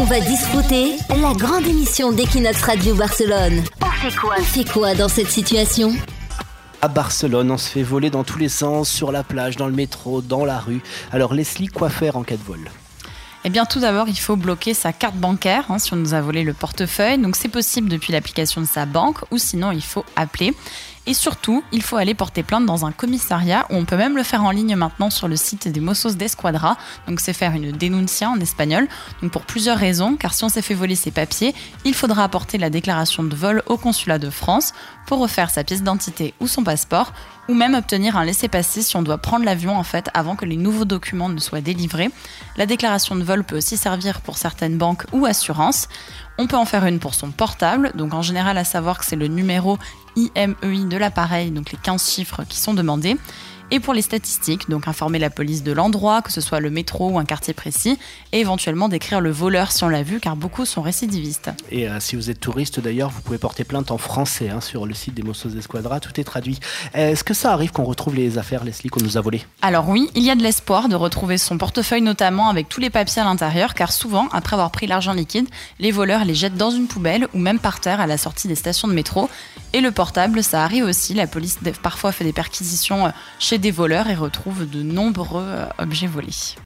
On va discuter la grande émission d'Equinox Radio Barcelone. On fait quoi On fait quoi dans cette situation à Barcelone, on se fait voler dans tous les sens, sur la plage, dans le métro, dans la rue. Alors Leslie, quoi faire en cas de vol? Eh bien, tout d'abord, il faut bloquer sa carte bancaire hein, si on nous a volé le portefeuille. Donc, c'est possible depuis l'application de sa banque ou sinon, il faut appeler. Et surtout, il faut aller porter plainte dans un commissariat où on peut même le faire en ligne maintenant sur le site des Mossos d'Esquadra. Donc c'est faire une denuncia en espagnol. Donc pour plusieurs raisons, car si on s'est fait voler ses papiers, il faudra apporter la déclaration de vol au consulat de France pour refaire sa pièce d'identité ou son passeport, ou même obtenir un laissez-passer si on doit prendre l'avion en fait avant que les nouveaux documents ne soient délivrés. La déclaration de vol peut aussi servir pour certaines banques ou assurances. On peut en faire une pour son portable, donc en général à savoir que c'est le numéro IMEI de l'appareil, donc les 15 chiffres qui sont demandés et pour les statistiques, donc informer la police de l'endroit, que ce soit le métro ou un quartier précis, et éventuellement décrire le voleur si on l'a vu, car beaucoup sont récidivistes. Et euh, si vous êtes touriste d'ailleurs, vous pouvez porter plainte en français hein, sur le site des Mossos Esquadra, tout est traduit. Est-ce que ça arrive qu'on retrouve les affaires, Leslie, qu'on nous a volées? Alors oui, il y a de l'espoir de retrouver son portefeuille notamment avec tous les papiers à l'intérieur, car souvent, après avoir pris l'argent liquide, les voleurs les jettent dans une poubelle ou même par terre à la sortie des stations de métro. Et le portable, ça arrive aussi, la police parfois fait des perquisitions euh, chez des voleurs et retrouvent de nombreux euh, objets volés.